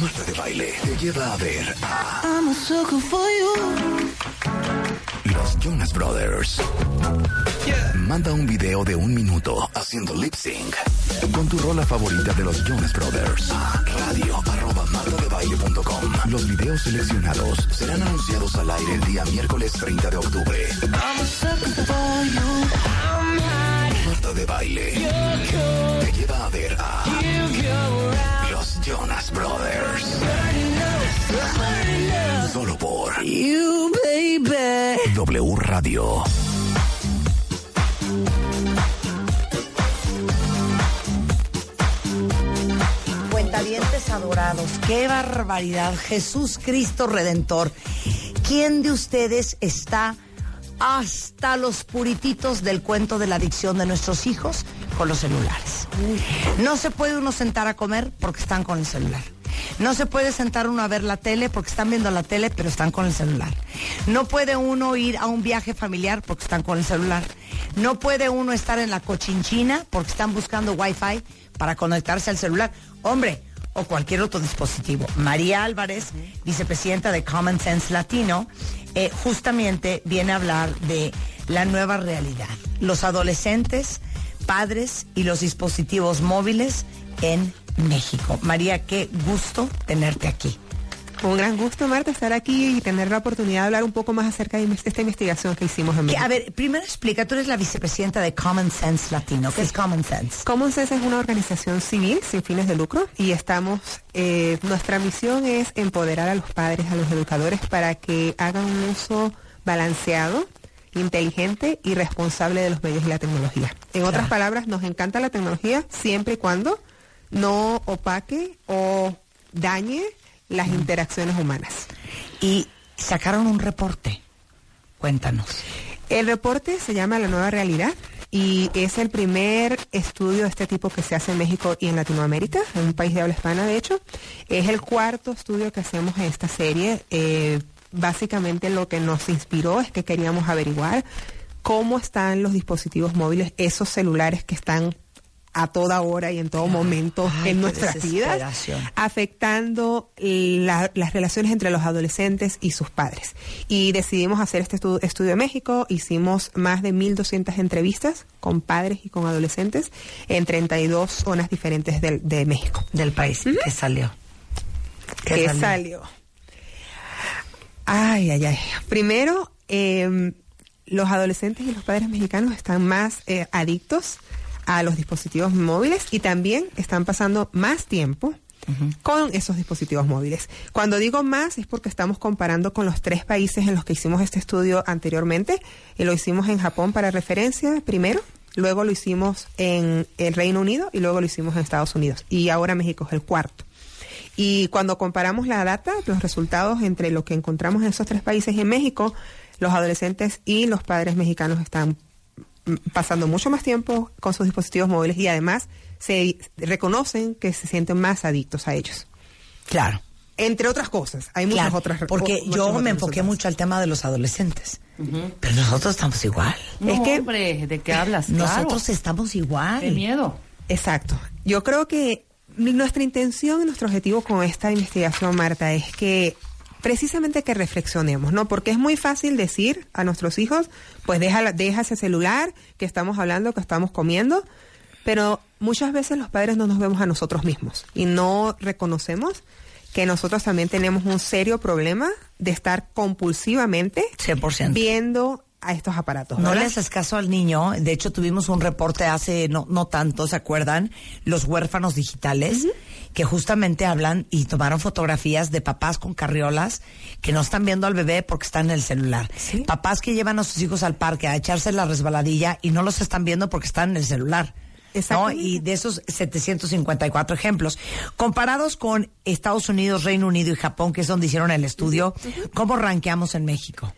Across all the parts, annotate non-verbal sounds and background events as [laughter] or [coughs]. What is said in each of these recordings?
Marta de Baile te lleva a ver a I'm a sucker for you. los Jonas Brothers. Manda un video de un minuto haciendo lip sync con tu rola favorita de los Jonas Brothers a radio arroba martadebaile.com. Los videos seleccionados serán anunciados al aire el día miércoles 30 de octubre. I'm a sucker for you. I'm hot. Marta de Baile te lleva a ver a Jonas Brothers. Solo por You, baby. W Radio. Cuentavientes adorados, qué barbaridad. Jesús Cristo Redentor. ¿Quién de ustedes está hasta los purititos del cuento de la adicción de nuestros hijos con los celulares? No se puede uno sentar a comer porque están con el celular. No se puede sentar uno a ver la tele porque están viendo la tele pero están con el celular. No puede uno ir a un viaje familiar porque están con el celular. No puede uno estar en la cochinchina porque están buscando wifi para conectarse al celular. Hombre, o cualquier otro dispositivo. María Álvarez, vicepresidenta de Common Sense Latino, eh, justamente viene a hablar de la nueva realidad. Los adolescentes, padres y los dispositivos móviles en México. María, qué gusto tenerte aquí. Un gran gusto, Marta, estar aquí y tener la oportunidad de hablar un poco más acerca de esta investigación que hicimos en México. a ver, primero explica, tú eres la vicepresidenta de Common Sense Latino. ¿Qué es Common Sense? Common Sense es una organización civil sin fines de lucro y estamos, eh, nuestra misión es empoderar a los padres, a los educadores para que hagan un uso balanceado, inteligente y responsable de los medios y la tecnología. En otras palabras, nos encanta la tecnología siempre y cuando no opaque o dañe las interacciones humanas. Y sacaron un reporte. Cuéntanos. El reporte se llama La Nueva Realidad y es el primer estudio de este tipo que se hace en México y en Latinoamérica, en un país de habla hispana de hecho. Es el cuarto estudio que hacemos en esta serie. Eh, básicamente lo que nos inspiró es que queríamos averiguar cómo están los dispositivos móviles, esos celulares que están a toda hora y en todo momento Ay, en nuestras vidas, afectando la- las relaciones entre los adolescentes y sus padres. Y decidimos hacer este estu- estudio en México, hicimos más de 1.200 entrevistas con padres y con adolescentes en 32 zonas diferentes del- de, México. Del país. ¿Qué salió? ¿Qué salió? Ay, ay, ay. Primero, eh, los adolescentes y los padres mexicanos están más eh, adictos a los dispositivos móviles y también están pasando más tiempo con esos dispositivos móviles. Cuando digo más es porque estamos comparando con los tres países en los que hicimos este estudio anteriormente. Y lo hicimos en Japón para referencia primero, luego lo hicimos en el Reino Unido y luego lo hicimos en Estados Unidos. Y ahora México es el cuarto. Y cuando comparamos la data, los resultados entre lo que encontramos en esos tres países y en México, los adolescentes y los padres mexicanos están mm, pasando mucho más tiempo con sus dispositivos móviles y además se reconocen que se sienten más adictos a ellos. Claro. Entre otras cosas, hay muchas Claro, otras porque yo me enfoqué resultados. mucho al tema de los adolescentes. Pero nosotros estamos igual. No, Es que- hombre, ¿de qué hablas? Claro. Nosotros estamos igual. Qué miedo. Exacto. Yo creo que nuestra intención y nuestro objetivo con esta investigación, Marta, es que precisamente que reflexionemos, ¿no? Porque es muy fácil decir a nuestros hijos, pues deja, ese celular que estamos hablando, que estamos comiendo, pero muchas veces los padres no nos vemos a nosotros mismos y no reconocemos que nosotros también tenemos un serio problema de estar compulsivamente 100%. viendo a estos aparatos. No le haces caso al niño. De hecho, tuvimos un reporte hace no, no tanto, ¿se acuerdan? Los huérfanos digitales, que justamente hablan y tomaron fotografías de papás con carriolas que no están viendo al bebé porque están en el celular. Sí. Papás que llevan a sus hijos al parque a echarse la resbaladilla y no los están viendo porque están en el celular. ¿no? Y de esos 754 ejemplos, comparados con Estados Unidos, Reino Unido y Japón, que es donde hicieron el estudio, ¿cómo rankeamos en México?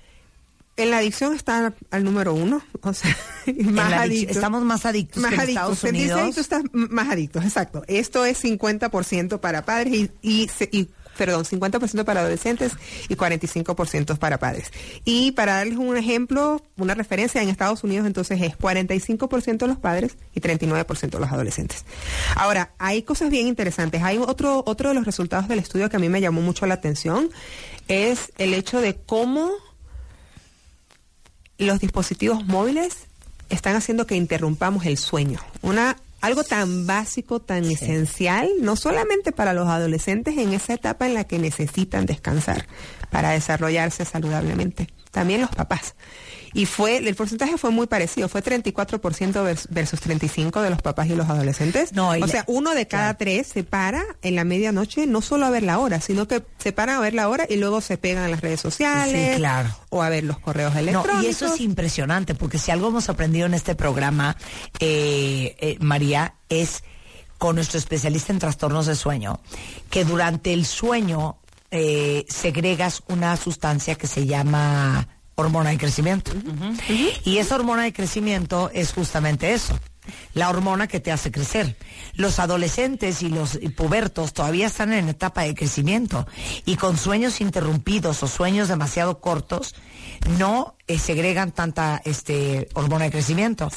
En la adicción está al número uno, o sea, [laughs] más la adic- adictos. Estamos más adictos más que en adictos. Estados Unidos. adicto está más adictos, exacto. Esto es 50% para padres y, y, y perdón, 50% para adolescentes y 45% para padres. Y para darles un ejemplo, una referencia, en Estados Unidos entonces es 45% los padres y 39% los adolescentes. Ahora, hay cosas bien interesantes. Hay otro, otro de los resultados del estudio que a mí me llamó mucho la atención, es el hecho de cómo los dispositivos móviles están haciendo que interrumpamos el sueño. Una algo tan básico, tan esencial, no solamente para los adolescentes en esa etapa en la que necesitan descansar para desarrollarse saludablemente, también los papás. Y fue, el porcentaje fue muy parecido, fue 34% versus 35% de los papás y los adolescentes. No, o sea, uno de cada tres se para en la medianoche, no solo a ver la hora, sino que se para a ver la hora y luego se pegan a las redes sociales. claro. O a ver los correos electrónicos. y eso es impresionante, porque si algo hemos aprendido en este programa, eh, eh, María, es con nuestro especialista en trastornos de sueño, que durante el sueño eh, segregas una sustancia que se llama hormona de crecimiento. Y esa hormona de crecimiento es justamente eso. La hormona que te hace crecer. Los adolescentes y los pubertos todavía están en etapa de crecimiento y con sueños interrumpidos o sueños demasiado cortos no eh, segregan tanta este, hormona de crecimiento.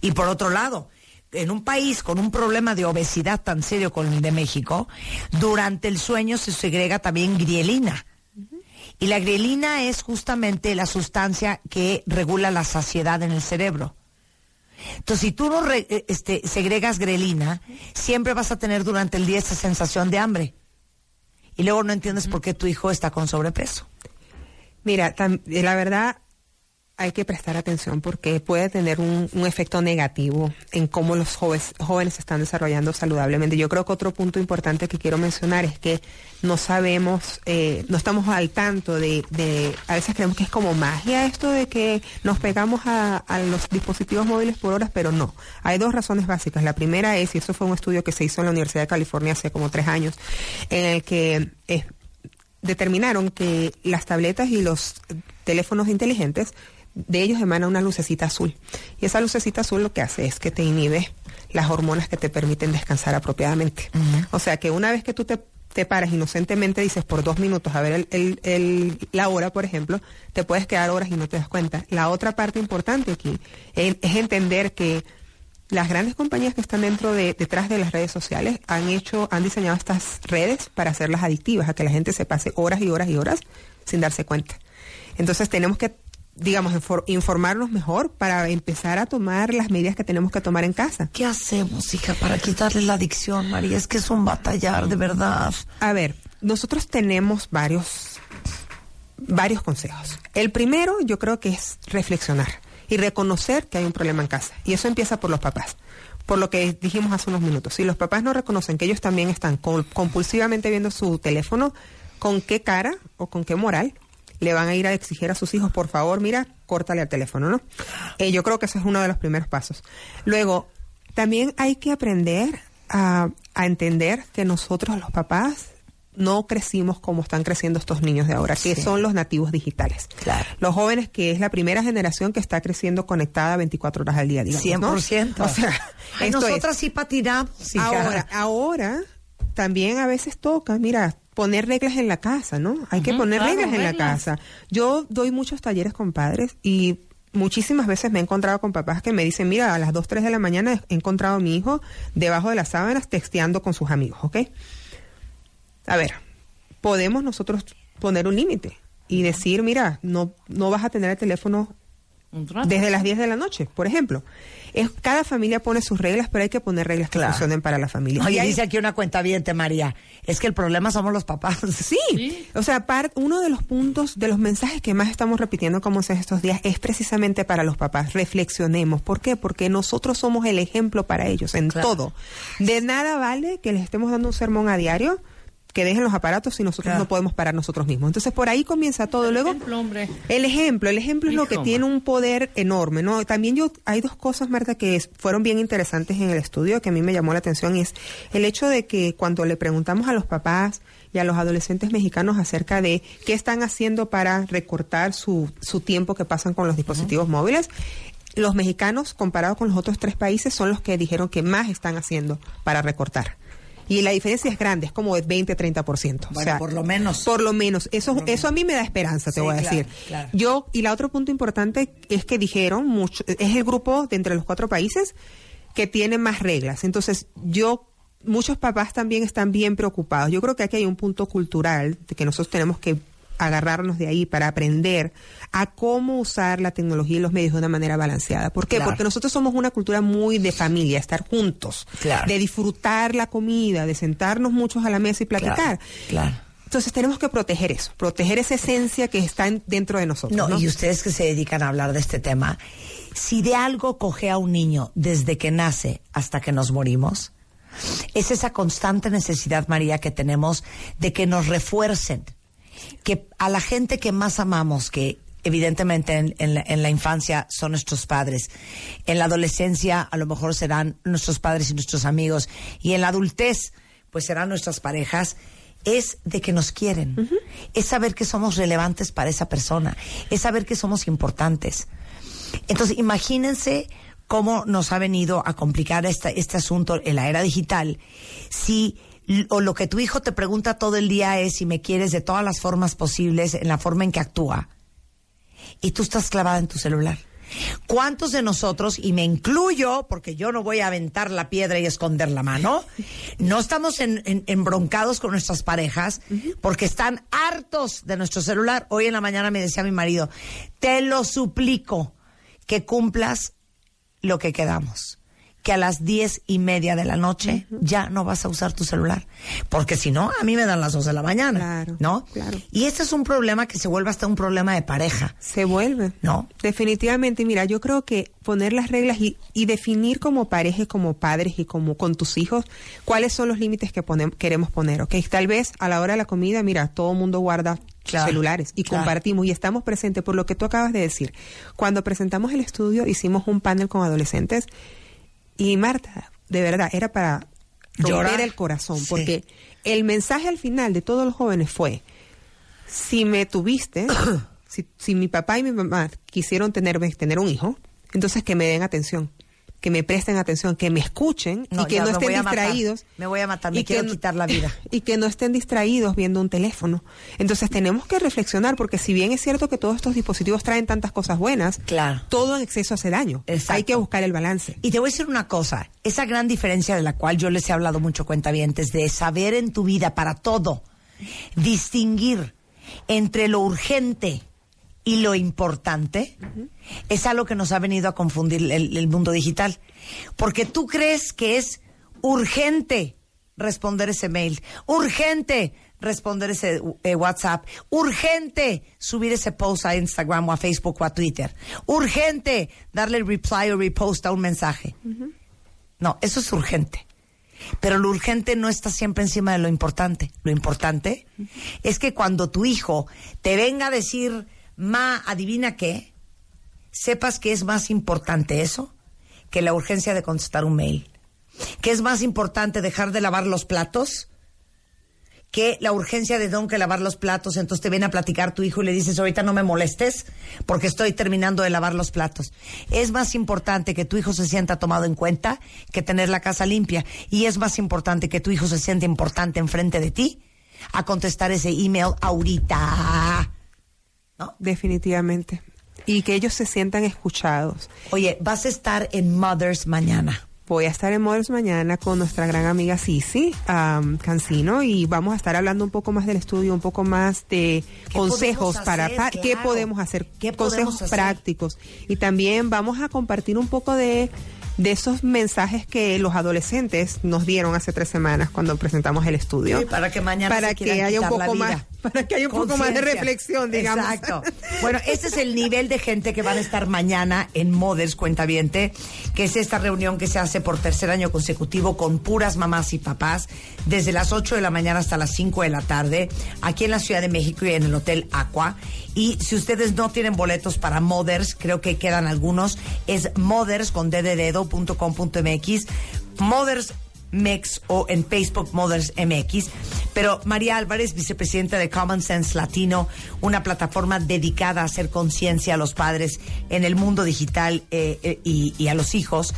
Y por otro lado, en un país con un problema de obesidad tan serio como el de México, durante el sueño se segrega también grielina y la grelina es justamente la sustancia que regula la saciedad en el cerebro. Entonces, si tú no eh, este, segregas grelina, siempre vas a tener durante el día esa sensación de hambre. Y luego no entiendes por qué tu hijo está con sobrepeso. Mira, la verdad, hay que prestar atención porque puede tener un, efecto negativo en cómo los jóvenes, jóvenes están desarrollando saludablemente. Yo creo que otro punto importante que quiero mencionar es que no sabemos, eh, no estamos al tanto de, a veces creemos que es como magia esto de que nos pegamos a, a, los dispositivos móviles por horas, pero no. Hay dos razones básicas. La primera es, y eso fue un estudio que se hizo en la Universidad de California hace como tres años, en el que eh, determinaron que las tabletas y los teléfonos inteligentes de ellos emana una lucecita azul. Y esa lucecita azul lo que hace es que te inhibe las hormonas que te permiten descansar apropiadamente. O sea que una vez que tú te, te, paras inocentemente, dices por dos minutos a ver el, el, la hora, por ejemplo, te puedes quedar horas y no te das cuenta. La otra parte importante aquí es, entender que las grandes compañías que están dentro de, detrás de las redes sociales han hecho, han diseñado estas redes para hacerlas adictivas, a que la gente se pase horas y horas y horas sin darse cuenta. Entonces tenemos que digamos, informarnos mejor para empezar a tomar las medidas que tenemos que tomar en casa. ¿Qué hacemos, hija, para quitarle la adicción, María? Es que es un batallar, de verdad. A ver, nosotros tenemos varios, varios consejos. El primero, yo creo que es reflexionar y reconocer que hay un problema en casa. Y eso empieza por los papás. Por lo que dijimos hace unos minutos. Si los papás no reconocen que ellos también están compulsivamente viendo su teléfono, ¿con qué cara o con qué moral le van a ir a exigir a sus hijos, por favor, mira, córtale al teléfono, ¿no? Eh, yo creo que ese es uno de los primeros pasos. Luego, también hay que aprender a, entender que nosotros los papás no crecimos como están creciendo estos niños de ahora, que son los nativos digitales. Claro. Los jóvenes que es la primera generación que está creciendo conectada 24 horas al día, digamos. 100%. O sea, nosotras sí patinamos. ahora, ahora también a veces toca, mira, poner reglas en la casa, ¿no? Hay que poner reglas en la casa. Yo doy muchos talleres con padres y muchísimas veces me he encontrado con papás que me dicen, mira, a las 2, 3 de la mañana he encontrado a mi hijo debajo de las sábanas texteando con sus amigos, ¿ok? A ver, podemos nosotros poner un límite y decir, mira, no, no vas a tener el teléfono desde las 10 de la noche, por ejemplo. Es, cada familia pone sus reglas, pero hay que poner reglas que funcionen para la familia. Oye, dice aquí una cuenta bien, María, es que el problema somos los papás. [laughs] Sí, o sea, uno de los puntos, de los mensajes que más estamos repitiendo como en estos días es precisamente para los papás. Reflexionemos. ¿Por qué? Porque nosotros somos el ejemplo para ellos en todo. De nada vale que les estemos dando un sermón a diario que dejen los aparatos si nosotros no podemos parar nosotros mismos. Entonces por ahí comienza todo. El Luego ejemplo, hombre. el ejemplo, el ejemplo es lo que tiene un poder enorme, ¿no? También yo hay dos cosas, Marta, que fueron bien interesantes en el estudio que a mí me llamó la atención es el hecho de que cuando le preguntamos a los papás y a los adolescentes mexicanos acerca de qué están haciendo para recortar su, su tiempo que pasan con los dispositivos móviles, los mexicanos, comparados con los otros tres países, son los que dijeron que más están haciendo para recortar. Y la diferencia es grande, es como de 20, 30%. Bueno, o sea, por lo menos. Por lo menos. Eso, eso a mí me da esperanza, te Sí, voy a claro, decir. claro. Yo, y la otro punto importante es que dijeron, mucho, es el grupo de entre los cuatro países que tiene más reglas. Entonces, yo, muchos papás también están bien preocupados. Yo creo que aquí hay un punto cultural de que nosotros tenemos que agarrarnos de ahí para aprender a cómo usar la tecnología y los medios de una manera balanceada. ¿Por qué? Claro. Porque nosotros somos una cultura muy de familia, estar juntos, Claro. de disfrutar la comida, de sentarnos muchos a la mesa y platicar. claro. Entonces tenemos que proteger eso, proteger esa esencia que está en- dentro de nosotros. No, ¿no? y ustedes que se dedican a hablar de este tema, si de algo coge a un niño desde que nace hasta que nos morimos, es esa constante necesidad, María, que tenemos de que nos refuercen, que a la gente que más amamos, que evidentemente en, en la, en la infancia son nuestros padres, en la adolescencia a lo mejor serán nuestros padres y nuestros amigos, y en la adultez pues serán nuestras parejas, es de que nos quieren, es saber que somos relevantes para esa persona, es saber que somos importantes. Entonces, imagínense cómo nos ha venido a complicar este, este asunto en la era digital. Si o lo que tu hijo te pregunta todo el día es si me quieres de todas las formas posibles, en la forma en que actúa, y tú estás clavada en tu celular. ¿Cuántos de nosotros, y me incluyo, porque yo no voy a aventar la piedra y esconder la mano, no estamos en- en- embroncados con nuestras parejas porque están hartos de nuestro celular? Hoy en la mañana me decía mi marido, te lo suplico que cumplas lo que quedamos. Que a las diez y media de la noche ya no vas a usar tu celular. Porque si no, a mí me dan las dos de la mañana. Claro, ¿No? claro. Y este es un problema que se vuelve hasta un problema de pareja. Se vuelve. ¿No? Definitivamente, mira, yo creo que poner las reglas y, y definir como pareja, como padres y como con tus hijos, cuáles son los límites que ponem- queremos poner, ¿ok? Tal vez a la hora de la comida, mira, todo el mundo guarda Claro, celulares y claro. compartimos y estamos presentes por lo que tú acabas de decir. Cuando presentamos el estudio, hicimos un panel con adolescentes y Marta, de verdad, era para romper Llorar. el corazón, Sí. porque el mensaje al final de todos los jóvenes fue, si me tuviste, [coughs] si, si mi papá y mi mamá quisieron tenerme, tener un hijo, entonces que me den atención, que me presten atención, que me escuchen No, y que no estén matar. distraídos. Me voy a matar, me y quiero quitar la vida. [laughs] Y que no estén distraídos viendo un teléfono. Entonces tenemos que reflexionar, porque si bien es cierto que todos estos dispositivos traen tantas cosas buenas, Claro. todo en exceso hace daño. Exacto. Hay que buscar el balance. Y te voy a decir una cosa, esa gran diferencia de la cual yo les he hablado mucho cuentavientes, de saber en tu vida para todo, distinguir entre lo urgente y lo importante, es algo que nos ha venido a confundir el, mundo digital. Porque tú crees que es urgente responder ese mail, urgente responder ese eh, WhatsApp, urgente subir ese post a Instagram o a Facebook o a Twitter, urgente darle reply o repost a un mensaje. No, eso es urgente. Pero lo urgente no está siempre encima de lo importante. Lo importante es que cuando tu hijo te venga a decir, ma, adivina qué, sepas que es más importante eso que la urgencia de contestar un mail. Que es más importante dejar de lavar los platos que la urgencia de don que lavar los platos, entonces te viene a platicar tu hijo y le dices, ahorita no me molestes porque estoy terminando de lavar los platos. Es más importante que tu hijo se sienta tomado en cuenta que tener la casa limpia. Y es más importante que tu hijo se sienta importante enfrente de ti a contestar ese email ahorita. ¿No? Definitivamente. Y que ellos se sientan escuchados. Oye, vas a estar en Mothers mañana. Voy a estar en Models mañana con nuestra gran amiga Sisi um, Cancino y vamos a estar hablando un poco más del estudio, un poco más de ¿Qué consejos para qué podemos hacer, ¿Qué consejos podemos hacer? prácticos y también vamos a compartir un poco de de esos mensajes que los adolescentes nos dieron hace tres semanas cuando presentamos el estudio Sí, para que mañana para se que haya un poco más para que haya un poco más de reflexión digamos Exacto. Bueno, este es el nivel de gente que van a estar mañana en Mothers Cuentaviente, que es esta reunión que se hace por tercer año consecutivo con puras mamás y papás, desde las 8 de la mañana hasta las 5 de la tarde, aquí en la Ciudad de México y en el Hotel Aqua. Y si ustedes no tienen boletos para Mothers, creo que quedan algunos, es mothers con mx Mothers Mex o en Facebook Mothers MX. Pero María Álvarez, vicepresidenta de Common Sense Latino, una plataforma dedicada a hacer conciencia a los padres en el mundo digital eh, eh, y, a los hijos,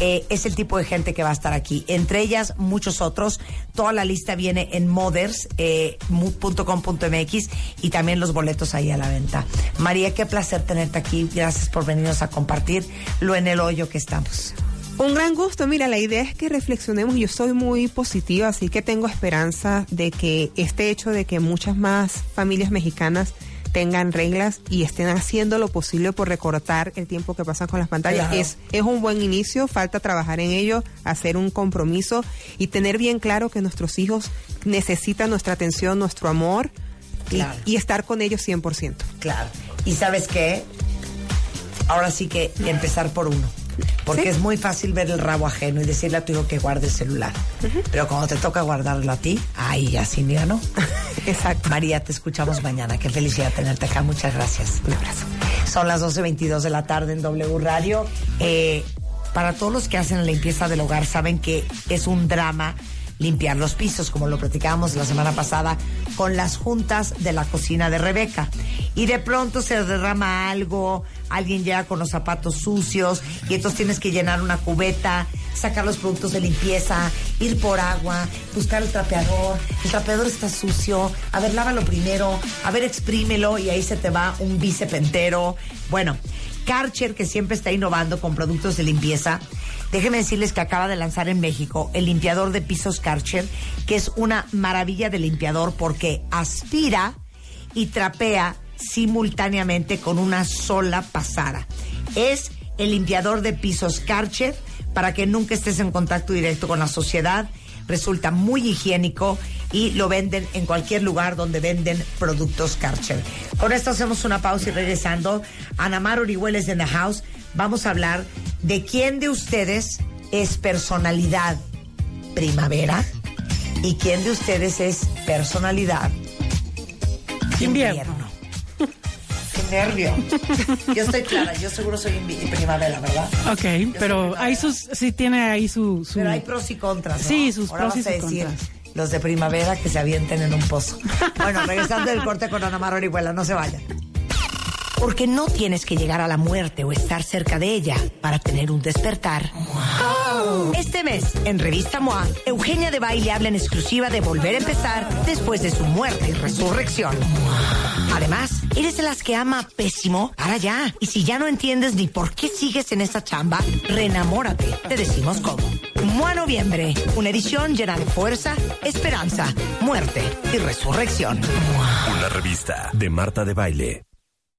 eh, es el tipo de gente que va a estar aquí. Entre ellas, muchos otros. Toda la lista viene en mothers.com.mx y también los boletos ahí a la venta. María, qué placer tenerte aquí. Gracias por venirnos a compartir lo en el hoyo que estamos. Un gran gusto. Mira, la idea es que reflexionemos. Yo soy muy positiva, así que tengo esperanza de que este hecho de que muchas más familias mexicanas tengan reglas y estén haciendo lo posible por recortar el tiempo que pasan con las pantallas. Es, es un buen inicio, falta trabajar en ello, hacer un compromiso y tener bien claro que nuestros hijos necesitan nuestra atención, nuestro amor y, estar con ellos 100%. Claro. ¿Y sabes qué? Ahora sí que empezar por uno. Porque es muy fácil ver el rabo ajeno y decirle a tu hijo que guarde el celular. Pero cuando te toca guardarlo a ti, ahí ya sí, mira, ¿no? [laughs] Exacto. María, te escuchamos mañana. Qué felicidad tenerte acá. Muchas gracias. Un abrazo. Son las 12.22 de la tarde en W Radio. Eh, para todos los que hacen la limpieza del hogar, saben que es un drama limpiar los pisos, como lo platicábamos la semana pasada con las juntas de la cocina de Rebeca. Y de pronto se derrama algo, alguien llega con los zapatos sucios y entonces tienes que llenar una cubeta, sacar los productos de limpieza, ir por agua, buscar el trapeador, el trapeador está sucio, a ver, lávalo primero, a ver, exprímelo y ahí se te va un bíceps entero. Bueno, Karcher, que siempre está innovando con productos de limpieza, déjenme decirles que acaba de lanzar en México el limpiador de pisos Karcher, que es una maravilla de limpiador porque aspira y trapea simultáneamente con una sola pasada. Es el limpiador de pisos Karcher para que nunca estés en contacto directo con la sociedad. Resulta muy higiénico y lo venden en cualquier lugar donde venden productos Karcher. Con esto hacemos una pausa y regresando, Anamar Orihueles en the house, vamos a hablar de quién de ustedes es personalidad primavera y quién de ustedes es personalidad invierno. Qué nervio. Yo estoy clara, yo seguro soy primavera, ¿verdad? Ok, pero hay sus, sí tiene ahí su, Pero hay pros y contras. ¿no? Sí, sus Ahora pros y vas a sus decir, contras. Los de primavera que se avienten en un pozo. Bueno, regresando del corte con Ana Mar Orihuela, no se vayan. Porque no tienes que llegar a la muerte o estar cerca de ella para tener un despertar. Este mes, en Revista MOA, Eugenia de Baile habla en exclusiva de volver a empezar después de su muerte y resurrección. Además, ¿eres de las que ama pésimo? Para ya. Y si ya no entiendes ni por qué sigues en esa chamba, renamórate. Te decimos cómo. MOA Noviembre, una edición llena de fuerza, esperanza, muerte y resurrección. Una revista de Marta de Baile.